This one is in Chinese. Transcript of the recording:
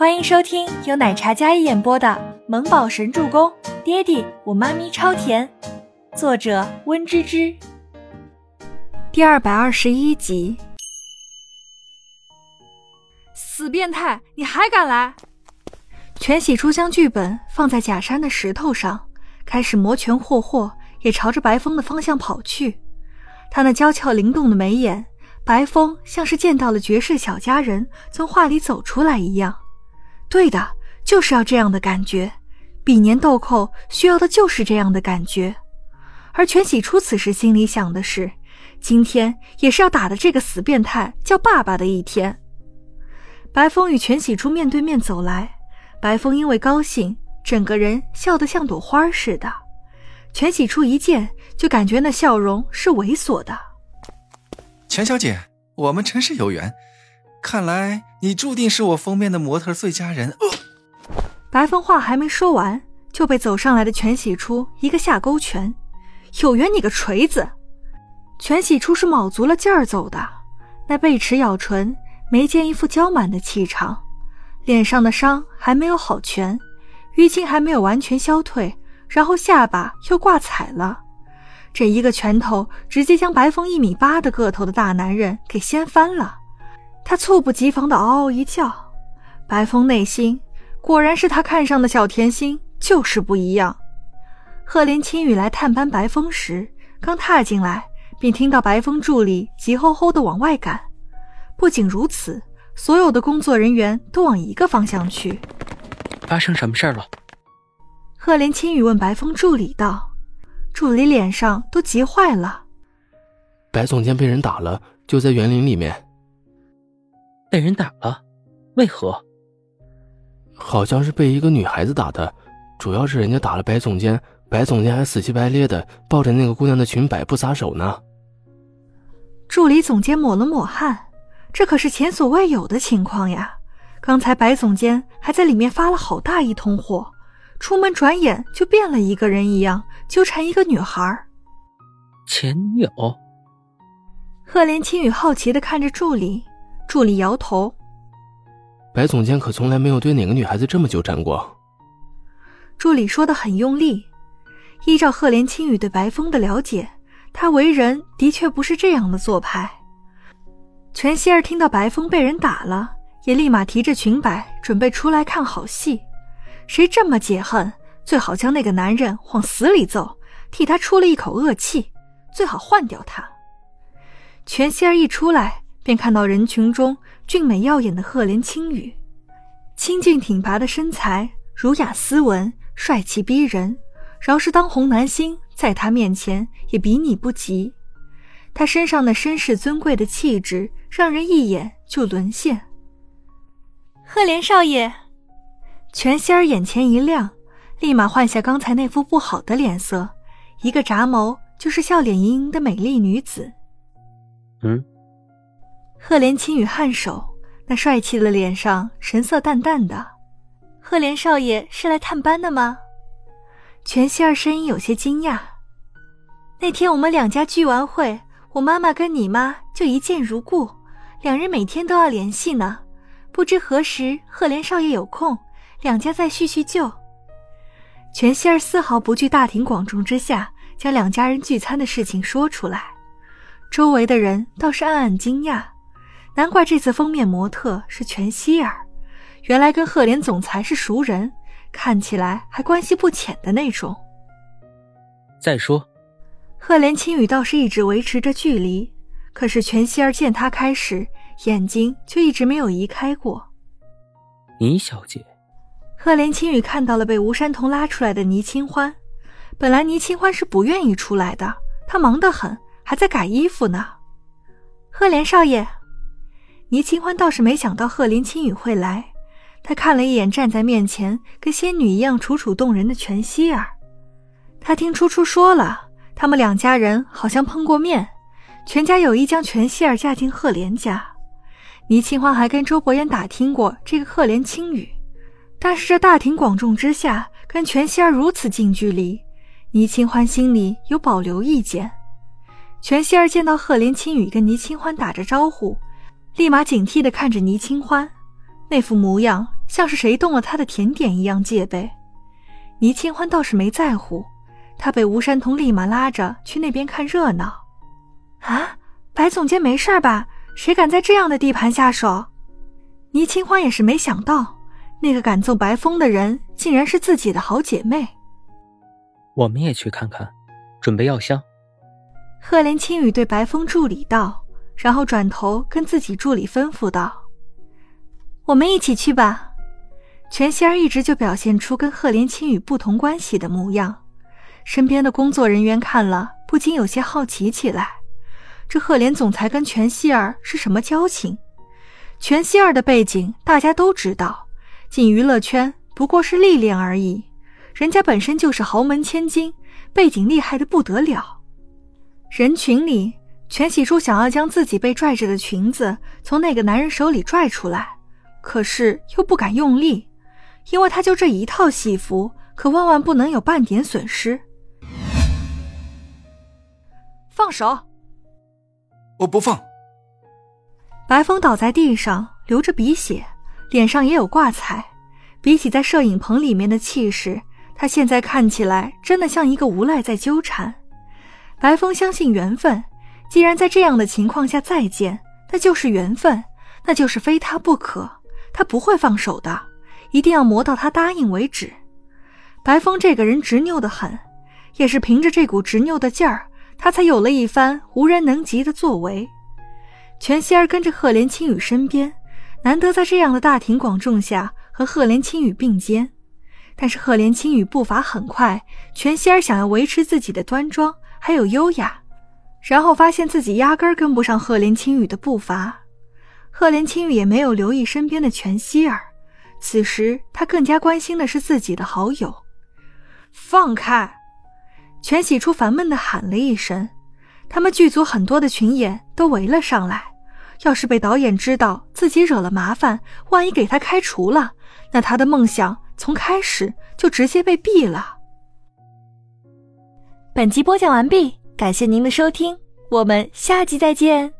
欢迎收听由奶茶嘉一演播的《萌宝神助攻》，爹地我妈咪超甜，作者温芝芝。第二百二十一集。死变态，你还敢来！全喜初将剧本放在假山的石头上，开始摩拳霍霍，也朝着白风的方向跑去。他那娇俏灵动的眉眼，白风像是见到了绝世小佳人从画里走出来一样。对的，就是要这样的感觉。比年豆蔻需要的就是这样的感觉。而全喜初此时心里想的是，今天也是要打的这个死变态叫爸爸的一天。白风与全喜初面对面走来，白风因为高兴，整个人笑得像朵花似的。全喜初一见就感觉那笑容是猥琐的。全小姐，我们真是有缘。看来你注定是我封面的模特最佳人。白风话还没说完，就被走上来的全喜初一个下勾拳。有缘你个锤子！全喜初是卯足了劲儿走的，那背齿咬唇，眉间一副娇满的气场，脸上的伤还没有好全，淤青还没有完全消退，然后下巴又挂彩了。这一个拳头直接将白风一米八的个头的大男人给掀翻了。他猝不及防的嗷嗷一叫，白风内心果然是他看上的小甜心，就是不一样。赫连青雨来探班白风时，刚踏进来便听到白风助理急吼吼的往外赶。不仅如此，所有的工作人员都往一个方向去。发生什么事了？赫连青雨问白风助理道。助理脸上都急坏了。白总监被人打了，就在园林里面。被人打了，为何？好像是被一个女孩子打的，主要是人家打了白总监，白总监还死乞白咧的抱着那个姑娘的裙摆不撒手呢。助理总监抹了抹汗，这可是前所未有的情况呀！刚才白总监还在里面发了好大一通火，出门转眼就变了一个人一样，纠缠一个女孩。前女友？赫连青雨好奇的看着助理。助理摇头，白总监可从来没有对哪个女孩子这么纠缠过。助理说的很用力。依照赫连青羽对白风的了解，他为人的确不是这样的做派。全希儿听到白风被人打了，也立马提着裙摆准备出来看好戏。谁这么解恨，最好将那个男人往死里揍，替他出了一口恶气，最好换掉他。全希儿一出来。便看到人群中俊美耀眼的赫连青羽，清俊挺拔的身材，儒雅斯文，帅气逼人。饶是当红男星，在他面前也比拟不及。他身上的绅士尊贵的气质，让人一眼就沦陷。赫连少爷，全仙儿眼前一亮，立马换下刚才那副不好的脸色，一个眨眸就是笑脸盈盈的美丽女子。嗯。赫连青羽颔首，那帅气的脸上神色淡淡的。赫连少爷是来探班的吗？全希儿声音有些惊讶。那天我们两家聚完会，我妈妈跟你妈就一见如故，两人每天都要联系呢。不知何时赫连少爷有空，两家再叙叙旧。全希儿丝毫不惧大庭广众之下将两家人聚餐的事情说出来，周围的人倒是暗暗惊讶。难怪这次封面模特是全希儿，原来跟赫连总裁是熟人，看起来还关系不浅的那种。再说，赫连青羽倒是一直维持着距离，可是全希儿见他开始，眼睛却一直没有移开过。倪小姐，赫连青羽看到了被吴山童拉出来的倪清欢，本来倪清欢是不愿意出来的，她忙得很，还在改衣服呢。赫连少爷。倪清欢倒是没想到赫连青羽会来，他看了一眼站在面前跟仙女一样楚楚动人的全希儿，他听初初说了，他们两家人好像碰过面，全家有意将全希儿嫁进赫连家。倪清欢还跟周伯言打听过这个赫连青羽，但是这大庭广众之下跟全希儿如此近距离，倪清欢心里有保留意见。全希儿见到赫连青羽跟倪清欢打着招呼。立马警惕地看着倪清欢，那副模样像是谁动了他的甜点一样戒备。倪清欢倒是没在乎，他被吴山童立马拉着去那边看热闹。啊，白总监没事吧？谁敢在这样的地盘下手？倪清欢也是没想到，那个敢揍白风的人竟然是自己的好姐妹。我们也去看看，准备药箱。赫连青雨对白风助理道，然后转头跟自己助理吩咐道：“我们一起去吧。”全希儿一直就表现出跟赫连青雨不同关系的模样，身边的工作人员看了不禁有些好奇起来。这赫连总裁跟全希儿是什么交情？全希儿的背景大家都知道，进娱乐圈不过是历练而已，人家本身就是豪门千金，背景厉害的不得了。人群里，全喜初想要将自己被拽着的裙子从那个男人手里拽出来，可是又不敢用力。因为他就这一套戏服，可万万不能有半点损失。放手！我不放。白风倒在地上，流着鼻血，脸上也有挂彩。比起在摄影棚里面的气势，他现在看起来真的像一个无赖在纠缠。白风相信缘分，既然在这样的情况下再见，那就是缘分，那就是非他不可，他不会放手的。一定要磨到他答应为止。白风这个人执拗的很，也是凭着这股执拗的劲儿，他才有了一番无人能及的作为。全希儿跟着赫连青羽身边，难得在这样的大庭广众下和赫连青羽并肩。但是赫连青羽步伐很快，全希儿想要维持自己的端庄还有优雅，然后发现自己压根儿跟不上赫连青羽的步伐。赫连青羽也没有留意身边的全希儿。此时，他更加关心的是自己的好友。放开！全喜初烦闷的喊了一声。他们剧组很多的群演都围了上来。要是被导演知道自己惹了麻烦，万一给他开除了，那他的梦想从开始就直接被毙了。本集播讲完毕，感谢您的收听，我们下集再见。